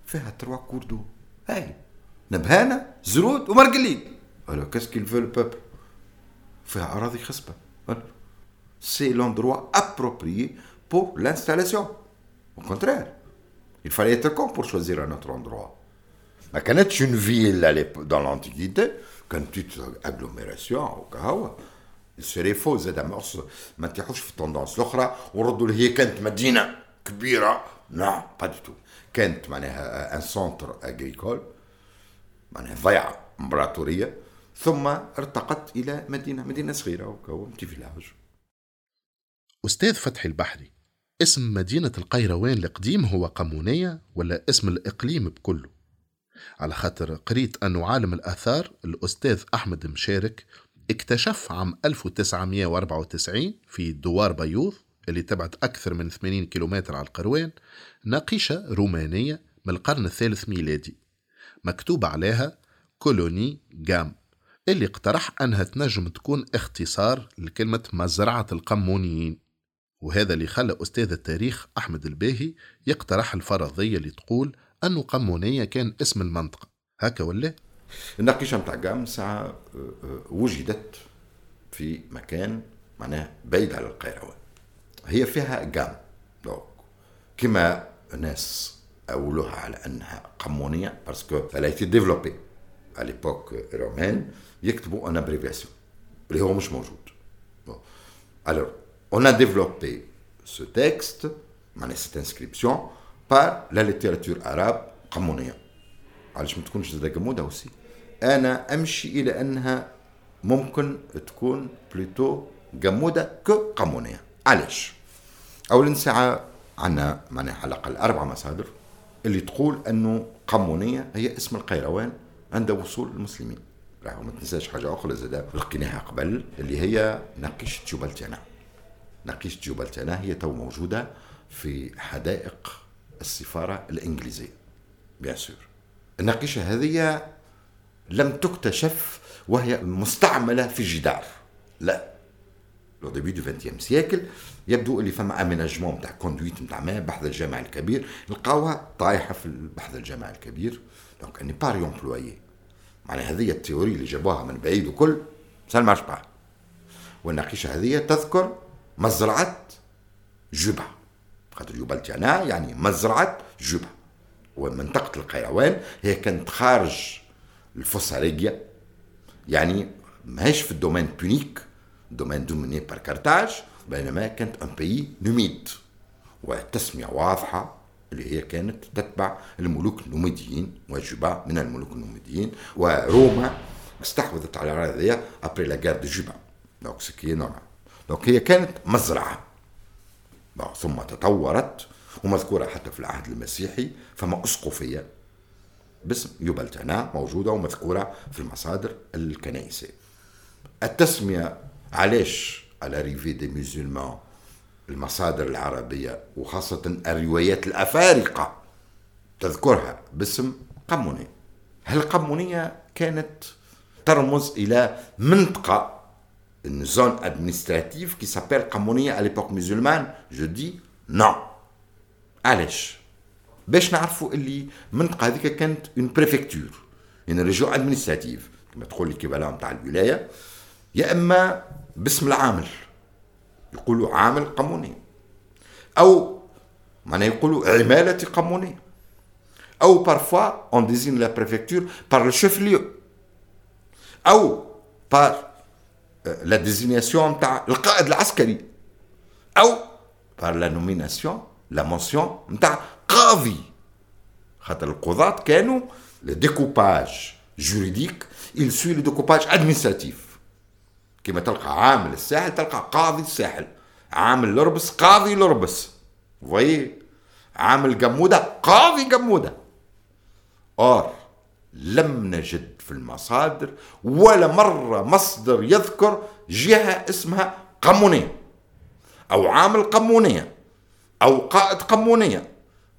فيها تروا كور دو هاي نبهانة زرود ومرقلين ألو كاسكيل فو البوبل فيها أراضي خصبة. سي لوندروا approprié pour l'installation. Au contraire, il fallait être con pour choisir un autre endroit. ما كانتش une ville dans l'Antiquité كانت agglomération وكهو سيري فو زاد مورس ما تيحوش في ال tendance الاخرى وردوا هي كانت مدينه كبيره لا pas du tout كانت معناها un centre agricole معناها ضيعه امبراطوريه ثم ارتقت إلى مدينه مدينه صغيره وكهو petit village أستاذ فتحي البحري اسم مدينة القيروان القديم هو قمونية ولا اسم الإقليم بكله؟ على خاطر قريت أنه عالم الآثار الأستاذ أحمد مشارك اكتشف عام 1994 في دوار بيوض اللي تبعد أكثر من 80 كيلومتر على القروان ناقشة رومانية من القرن الثالث ميلادي مكتوب عليها كولوني جام اللي اقترح أنها تنجم تكون اختصار لكلمة مزرعة القمونيين. وهذا اللي خلى أستاذ التاريخ أحمد الباهي يقترح الفرضية اللي تقول أنه قمونية كان اسم المنطقة. هكا ولا؟ النقيشة متاع قام ساعة آه، وجدت في مكان معناه بعيد على القيروان. هي فيها قام. كما الناس أولوها على أنها قمونية باسكو elle a été développée romaine يكتبوا en abréviation اللي هو مش موجود. Alors on a développé ce texte معناها cette inscription par la littérature arabe قمونية علاش ما تكونش زاد جمودة aussi أنا امشي إلى انها ممكن تكون بلوتو جمودة كقمونية علاش أولا ساعة عندنا معناها على الأقل أربع مصادر اللي تقول أنه قمونية هي اسم القيروان عند وصول المسلمين راهو ما تنساش حاجة أخرى زاد لقيناها قبل اللي هي نقيشة جبل نقيشة جبل هي تو موجودة في حدائق السفارة الإنجليزية bien sûr. النقيشة هذه لم تكتشف وهي مستعملة في جدار لا. le début du 20 siècle يبدو اللي فما aménagement نتاع conduite نتاع ما بحث الجامع الكبير. لقاوها طايحة في البحث الجامع الكبير. donc une pierre réemployée معناها هذه ال théorie اللي جابوها من بعيد وكل ça marche pas والنقيشه هذه تذكر مزرعة جوبا خاطر جبل تيانا يعني مزرعة جوبا ومنطقة القيروان هي كانت خارج ال Fossa Regia. يعني ماهيش في ال domaine punique domaine dominé par Carthage بينما كانت un pays numide. والتسمية واضحة اللي هي كانت تتبع الملوك النوميديين وجوبا من الملوك النوميديين. وروما استحوذت على الأراضي après la de جوبا. donc ce qui est normal donc هي كانت مزرعة. ثم تطورت ومذكورة حتى في العهد المسيحي فما أسقفية باسم يوبلتانا موجودة ومذكورة في المصادر الكنائسية التسمية علاش à l'arrivée des musulmans المصادر العربية وخاصة الروايات الأفارقة تذكرها باسم قمونية هل قمونية كانت ترمز إلى منطقة une zone administrative qui s'appelle قمونية à l'époque musulmane. Je dis non. علاش باش نعرفوا اللي المنطقة هذيك كانت une préfecture une région administrative كما تقول لي نتاع الولاية يا اما باسم العامل يقولوا عامل قموني أو معناها يقولوا عمالة قانونية أو parfois on désigne la préfecture par le chef-lieu. أو par la désignation نتاع القائد العسكري أو par la nomination la mention نتاع قاضي خاطر القضاة كانوا le découpage juridique il suit le découpage administratif. كما تلقى عامل الساحل تلقى قاضي الساحل عامل لربس قاضي لربس وي عامل جمودة قاضي جمودة اور لم نجد في المصادر ولا مرة مصدر يذكر جهة اسمها قمونية أو عامل قمونية أو قائد قمونية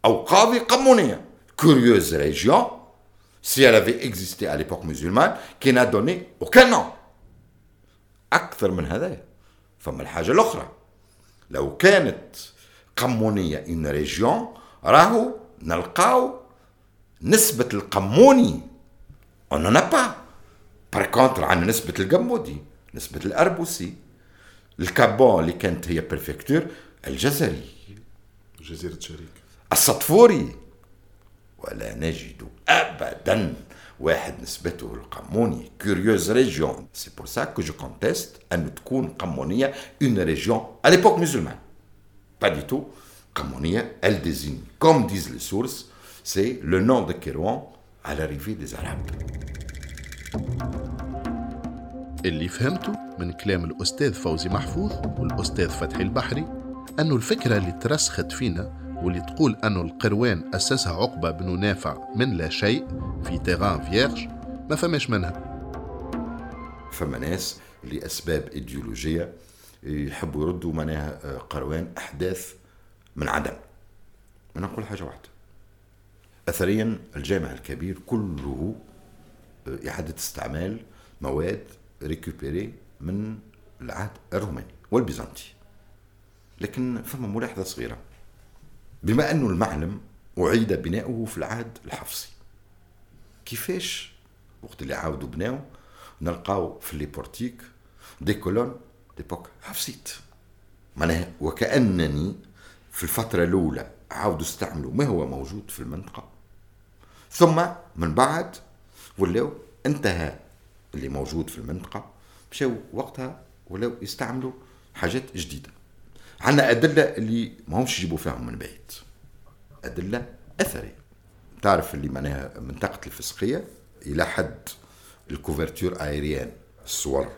أو قاضي قمونية. Curieuse région si elle avait existé à l'époque musulmane qui n'a donné aucun nom. أكثر من هذا. فما الحاجة الأخرى. لو كانت قمونية une région راهو نلقاو نسبة القموني on a pas par contre عندنا نسبة القمودي نسبة الأربوسي. ال Cap Bon اللي كانت هي préfecture الجزري. جزيرة شريك. الصطفوري ولا نجد أبدا واحد نسبته القموني. curieuse région c'est pour ça que je conteste ان تكون قمونية une région à l'époque musulmane. Pas du tout. قمونية elle désigne. Comme disent les sources c'est le nom de Kérouan à l'arrivée des Arabes. اللي فهمته من كلام الأستاذ فوزي محفوظ والأستاذ فتحي البحري أنه الفكرة اللي ترسخت فينا واللي تقول أن القروان أسسها عقبة بن نافع من لا شيء في تيغان فيرج ما فماش منها. فما ناس لأسباب إيديولوجية يحبوا يردوا معناها آه، قروان أحداث من عدم. أنا نقول حاجة واحدة. أثريا الجامع الكبير كله آه، إعادة استعمال مواد récupérés من العهد الروماني والبيزنطي. لكن فما ملاحظة صغيرة. بما أنه المعلم أعيد بناؤه في العهد الحفصي كيفاش وقت اللي عاودوا بناو نلقاو في les portiques des colonnes d'époque hafsite؟ معناها وكأنني في الفترة الأولى عاودوا استعملوا ما هو موجود في المنطقة ثم من بعد ولاو انتهى اللي موجود في المنطقة مشاو وقتها ولو يستعملوا حاجات جديدة. عندنا أدلة اللي ما همش يجيبوا فيهم من بعيد. أدلة أثرية. تعرف اللي معناها منطقة الفسقية؟ إلى حد الكوفرتور آيريان الصور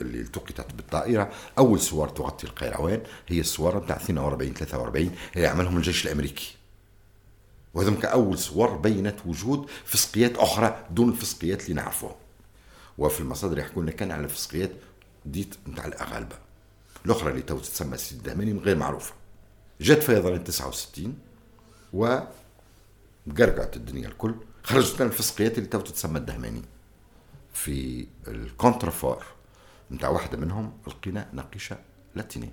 اللي التقطت بالطائرة. أول صور تغطي القيروان هي الصور بتاع 42 43 اللي عملهم الجيش الأمريكي. وهذم كأول صور بينت وجود فسقيات أخرى دون الفسقيات اللي نعرفوها. وفي المصادر يحكوا لنا كان على فسقيات dites نتاع الأغالبة. الأخرى اللي تو تسمى سيدي الدهماني غير معروفة. جات فيضان 69 و قرقعت الدنيا الكل. خرجت لنا الفسقيات اللي تو تسمى الدهماني. في ال contrefort نتاع واحدة منهم لقينا نقيشة لاتينية.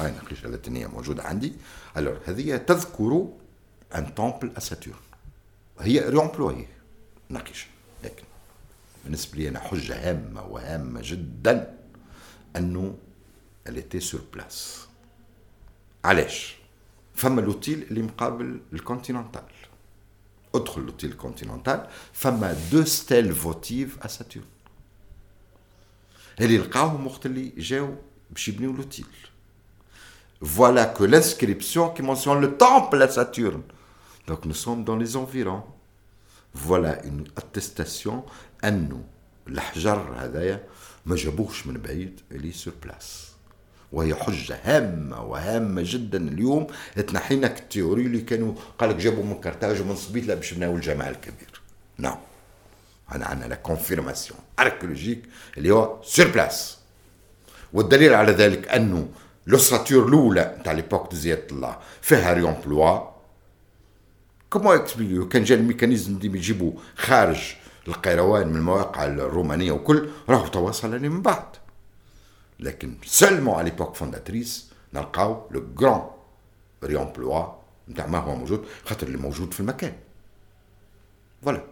هاي نقيشة لاتينية موجودة عندي. هذه تذكر un temple à Saturne هي réemploi نقيشة لكن بالنسبة لي أنا حجة هامة وهامة جدا أنه elle était sur place علاش فما l'hôtel اللي مقابل ال Continental ادخل l'hôtel ال Continental فما deux stèles votives à Saturne اللي لقاوهم وقت اللي جاو باش يبنيو l'hôtel Voilà que l'inscription qui mentionne le temple à Saturne. Donc nous sommes dans les environs. Voilà une attestation. أنه الحجر هذايا ما جابوهش من بعيد اللي sur place وهي حجة هامة وهامة جدا اليوم تنحينا ال théorie اللي كانوا قالك جابوا من كرتاج ومن صبيت باش يبناو الجامع الكبير نعم انا عندنا la confirmation archéologique اللي هو sur place والدليل على ذلك انه les structures الاولى تاع l'époque de زيادة الله فيها réemploi comment expliquer كان جا ال mécanisme ديما يجيبوا خارج القيروان من المواقع الرومانية وكل راهو تواصل من بعد. لكن seulement à l'époque fondatrice نلقاو le grand réemploi نتاع ما هو موجود خاطر اللي موجود في المكان. voilà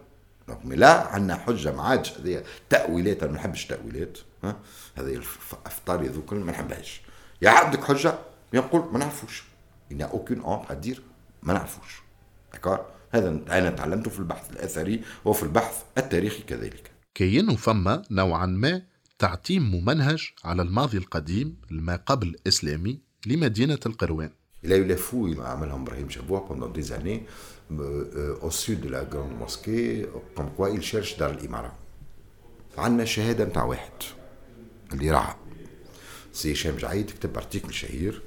donc mais là عندنا حجة ما عادش هذه تأويلات أنا ما نحبش تأويلات هذه الأفكار ذوك ما نحبهاش. يا عندك حجة؟ يقول ما نعرفوش. n'y a aucune honte à dire ما نعرفوش. d'accord هذا أنا تعلمته في البحث الأثري وفي البحث التاريخي كذلك. كاين فما نوعا ما تعتيم ممنهج على الماضي القديم ما قبل الإسلامي لمدينة القروان. Il a eu les fouilles عملهم إبراهيم شبوع pendant des années euh, au sud de la grande mosquée comme quoi il cherche دار الإمارة عندنا شهادة نتاع واحد اللي راح. سي هشام جعيط كتب article شهير.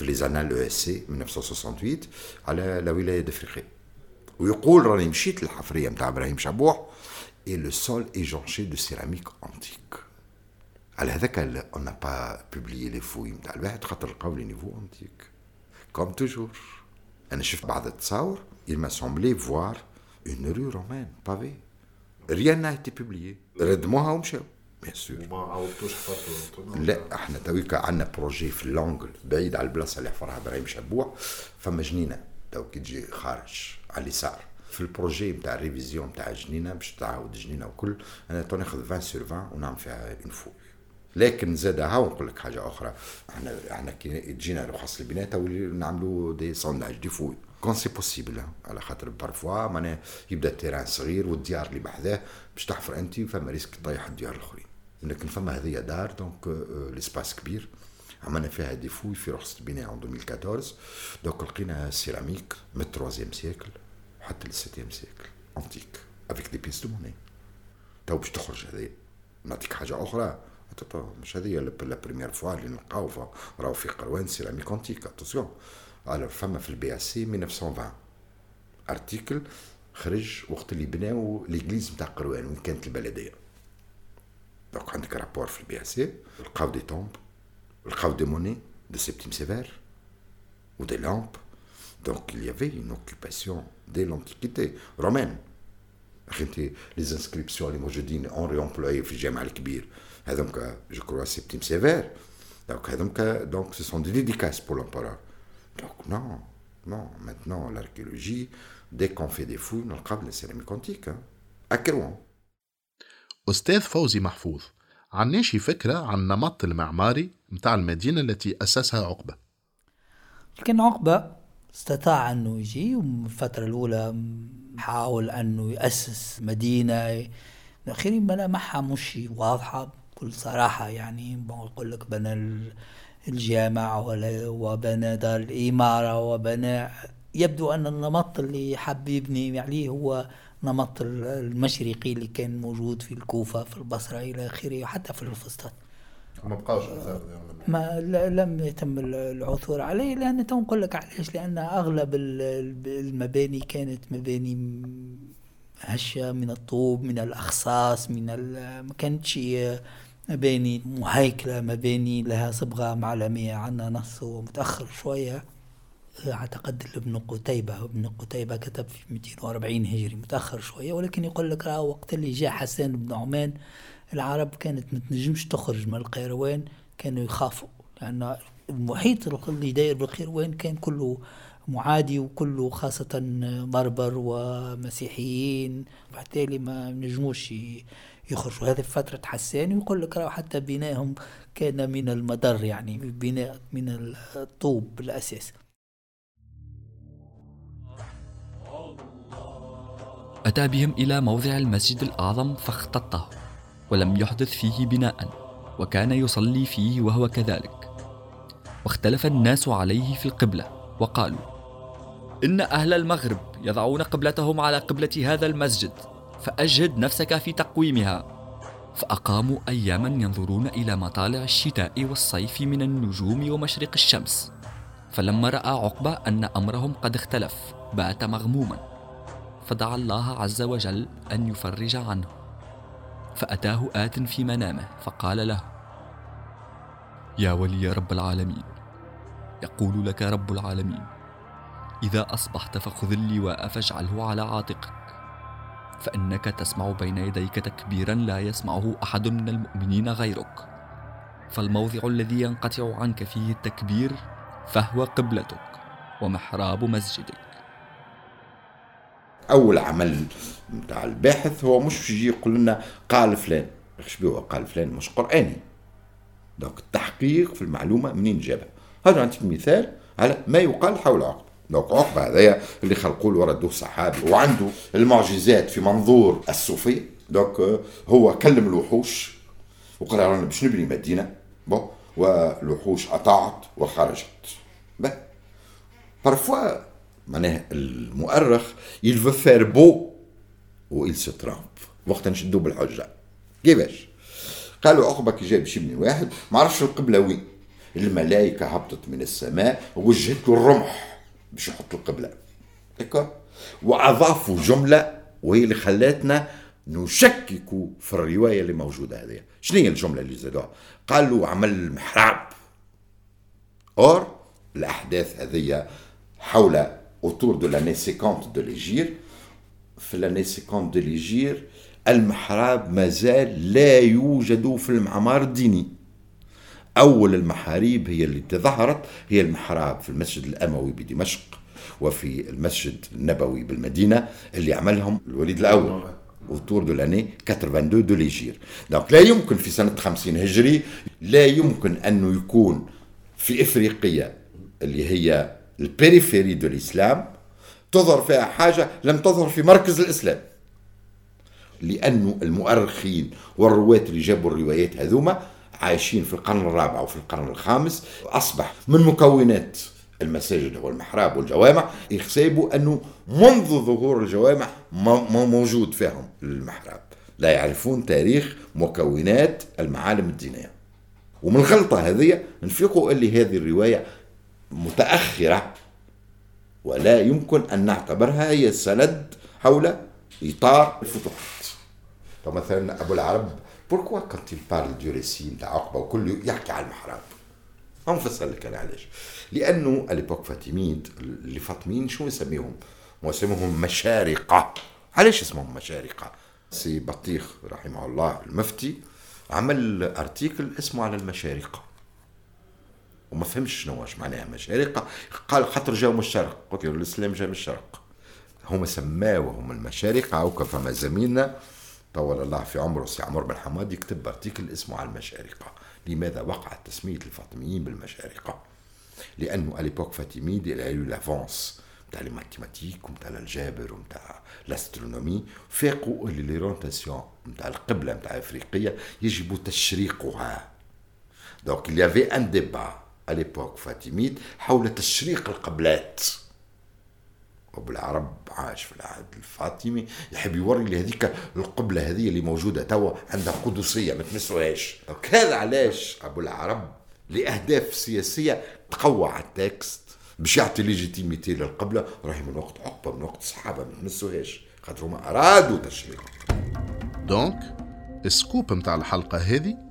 في les Annales ESC 1968 على la wilaya d'Ifriqiya ويقول راني مشيت للحفرية نتاع إبراهيم شبوع et le sol est jonché de céramique antique. على هذاك on n'a pas publié les fouilles نتاع الواحد خاطر لقاو les niveaux antiques comme toujours أنا شفت بعض التصاور il m'a semblé voir une rue romaine pavée. Rien n'a été publié. ردموها ومشاو. bien sûr وما عاودتوش حفرتوا لا إحنا تويكا عندنا projet في l'angle بعيد على البلاصة اللي حفرها إبراهيم شبوع فما جنينة. تو كي تجي خارج على اليسار. في ال projet نتاع ال révision نتاع الجنينه باش تعاود الجنينه وكل أنا تو ناخذ 20 sur 20 ونعمل فيها une fouille لكن زاد ها ونقول لك حاجة أخرى. إحنا إحنا كي تجينا رخص البناء تو نعملوا des sondages des fouilles quand c'est possible على خاطر parfois معناها يبدأ ال terrain صغير والديار اللي بحذاه باش تحفر أنت فما risque تطيح الديار الأخرين. لكن فما هذه دار donc l'espace كبير عملنا فيها des fouilles في رخصة البناء 2014 donc لقينا céramique من ال troisième siècle حتى لل septième siècle antique avec des pièces de monnaie تو باش تخرج هذه نعطيك حاجة أخرى مش هذه la première fois اللي نلقاو راهو في قروان céramique antique attention alors فما في ال BSC 1920 article خرج وقت اللي بناو l'église نتاع قروان وين كانت البلديه donc عندك rapport في ال BSC لقاو des tombes لقاو des monnaies de Septime Sévère و des lampes donc il y avait une occupation dès l'antiquité romaine. أخي انت les inscriptions اللي موجودين en réemploi في الجامع الكبير هذوك je crois Septime Sévère donc هذوك donc ce sont des dédicaces pour l'empereur donc nous nous maintenant l'archéologie dès qu'on fait des fouilles نلقاو la céramique antique à Kerouan أستاذ فوزي محفوظ عناشي فكرة عن النمط المعماري متاع المدينة التي أسسها عقبة. لكن عقبة استطاع أنه يجي الفترة الأولى حاول أنه يأسس مدينة. الأخير ملامحها مش واضحة بكل صراحة يعني بقول لك بنى الجامع وبنى دار الإمارة وبنى. يبدو أن النمط اللي حب يبني عليه هو نمط المشرقي اللي كان موجود في الكوفة في البصرة إلى آخره وحتى في الفسطاط ما بقاوش ما لم يتم العثور عليه لأن تنقل لك علاش؟ لأن أغلب المباني كانت مباني هشة من الطوب من الأخصاص من ما كانتش مباني مهيكلة مباني لها صبغة معلمية عندنا نص متأخر شوية. أعتقد ابن قتيبة ابن قتيبة كتب في 240 هجري متأخر شوية ولكن يقول لك راه وقت اللي جاء حسان بن عمان العرب كانت ما تنجمش تخرج من القيروان كانوا يخافوا لأن المحيط اللي داير بالقيروان كان كله معادي وكله خاصة بربر ومسيحيين وبالتالي ما نجموش يخرجوا. هذه فترة حسان ويقول لك حتى بنائهم كان من المدر يعني بناء من الطوب بالأساس أتى بهم إلى موضع المسجد الأعظم فاختطه ولم يحدث فيه بناء وكان يصلي فيه وهو كذلك. واختلف الناس عليه في القبلة وقالوا إن أهل المغرب يضعون قبلتهم على قبلة هذا المسجد فأجهد نفسك في تقويمها. فأقاموا أياما ينظرون إلى مطالع الشتاء والصيف من النجوم ومشرق الشمس. فلما رأى عقبة أن أمرهم قد اختلف بات مغموما. فدعا الله عز وجل أن يفرج عنه. فأتاه آت في منامه فقال له يا ولي رب العالمين يقول لك رب العالمين إذا أصبحت فخذ اللواء فاجعله على عاتقك فإنك تسمع بين يديك تكبيرا لا يسمعه أحد من المؤمنين غيرك. فالموضع الذي ينقطع عنك فيه التكبير فهو قبلتك ومحراب مسجدك. أول عمل نتاع الباحث هو مش يجي يقول لنا قال فلان. شبيه قال فلان مش قرآني. donc التحقيق في المعلومة منين جابها؟ هذا نعطيك مثال على ما يقال حول عقبة. دونك عقبة هذايا اللي خلقوا له وردوه صحابي وعنده المعجزات في منظور الصوفي donc هو كلم الوحوش وقال رانا باش نبني مدينة. bon والوحوش أطاعت وخرجت. parfois معناها المؤرخ il veut faire beau و il se trompe. وقت نشدو بالحجة. كيفاش؟ قالوا عقبة كي جاب شي من واحد ما عرفش القبلة وين. الملائكة هبطت من السماء ووجهت له الرمح باش يحط القبلة. d'accord؟ وأضافوا جملة وهي اللي خلاتنا نشكك في الرواية اللي موجودة هذه. شنو هي الجملة اللي زادوها؟ قالوا عمل المحراب. أور الأحداث هذه حول autour de l'année 50 de l'Égypte. في l'année 50 de l'Égypte المحراب ما زال لا يوجد في المعمار الديني أول المحاريب هي اللي تظهرت هي المحراب في المسجد الأموي بدمشق وفي المسجد النبوي بالمدينة اللي عملهم الوليد الأول autour de l'année 82 de l'Hégire. Donc لا يمكن في سنة 50 هجري لا يمكن أنه يكون في إفريقيا اللي هي ال périphérie de الإسلام تظهر فيها حاجة لم تظهر في مركز الإسلام. لأن المؤرخين والرواة اللي جابوا الروايات هذوما عايشين في القرن الرابع وفي القرن الخامس أصبح من مكونات المساجد والمحراب والجوامع يحسبوا أنه منذ ظهور الجوامع ما موجود فيهم المحراب. لا يعرفون تاريخ مكونات المعالم الدينية. ومن الغلطة هذه نفيقوا اللي هذه الرواية متأخرة. ولا يمكن أن نعتبرها هي السند حول إطار الفتوحات. فمثلا أبو العرب بوركوا كانت بارل دو ريسي نتاع عقبة وكله يحكي على المحراب؟ نفسر لك أنا علاش لأنه ال époque fatimide اللي فاطميين شو نسميهم؟ نسميهم مشارقة. علاش اسمهم مشارقة؟ سي بطيخ رحمه الله المفتي عمل article اسمه على المشارقة. وما فهمش شنو واش معناها مشارقة قال خاطر جاو من الشرق. قلت له الإسلام جا من الشرق. هما سماوهم المشارقة وكا فما زميلنا طول الله في عمره سي عمر بن حماد يكتب article اسمه على المشارقة. لماذا وقعت تسمية الفاطميين بالمشارقة؟ لأنه à l'époque fatimide il y a l'avance نتاع les mathématiques ونتاع l'algèbre ونتاع l'astronomie. فاقوا اللي l'orientation نتاع القبلة نتاع افريقيه يجب تشريقها. donc il avait un débat l'époque fatimide حول تشريق القبلات. وأبو العرب عاش في العهد الفاطمي يحب يوري لي هذيك القبلة هذه اللي موجودة توا عندها قدسية ما تمسوهاش. هذا علاش أبو العرب لأهداف سياسية تقوى على ال texte باش يعطي légitimité للقبلة. راهي من وقت عقبة من وقت الصحابة ما تمسوهاش. خاطر هما أرادوا تشريق donc ال scoop متاع الحلقة هذه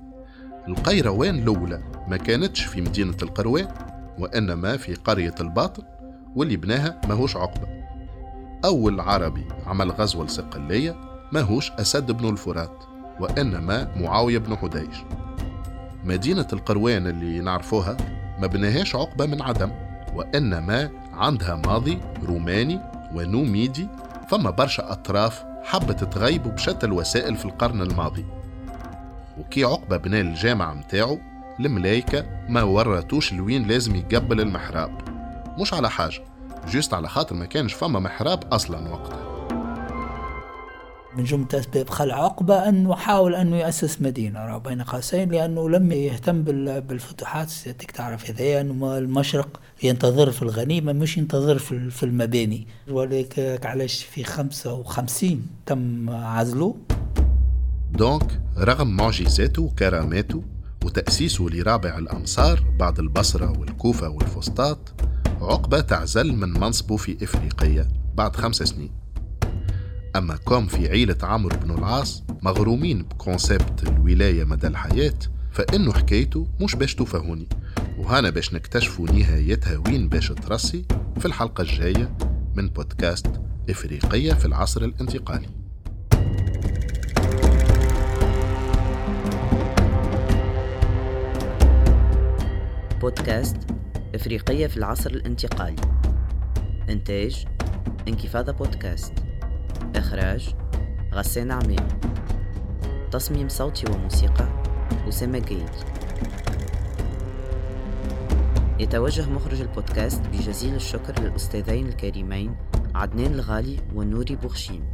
القيروان الأولى ما كانتش في مدينة القروان وإنما في قرية الباطن واللي بناها ماهوش عقبة. أول عربي عمل غزوة لصقلية ماهوش أسد بن الفرات وإنما معاوية بن حديش. مدينة القروان اللي نعرفوها ما بناهاش عقبة من عدم وإنما عندها ماضي روماني ونوميدي فما برشا أطراف حبت تغيب بشتى الوسائل في القرن الماضي. وكي عقبة بنى الجامع متاعو الملايكة ما ورتوش لوين لازم يقبل المحراب. مش على حاجة juste على خاطر ما كانش فما محراب أصلا وقتها. من جملة أسباب خلع عقبة أنه حاول أنه يأسس مدينة بين قوسين لأنه لم يهتم بالفتوحات سيادتك تعرف هذا أنه المشرق ينتظر في الغنيمة مش ينتظر في المباني. ولذلك علاش في 55 تم عزله؟ donc رغم معجزاته وكراماته وتأسيسه لرابع الأمصار بعد البصرة والكوفة والفسطاط عقبة تعزل من منصبه في إفريقيا بعد خمس سنين. أما comme في عيلة عمرو بن العاص مغرومين ب concept الولاية مدى الحياة فإنه حكايته مش باش تفهوني وهنا باش نكتشفوا نهايتها وين باش ترسي في الحلقة الجاية من بودكاست إفريقية في العصر الانتقالي. بودكاست إفريقية في العصر الانتقالي. إنتاج انكفاضة بودكاست. إخراج غسان عمام تصميم صوتي وموسيقى أسامة جيد. يتوجه مخرج البودكاست بجزيل الشكر للأستاذين الكريمين عدنان الغالي ونوري بوخشيم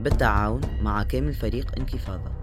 بالتعاون مع كامل فريق انكفاضة.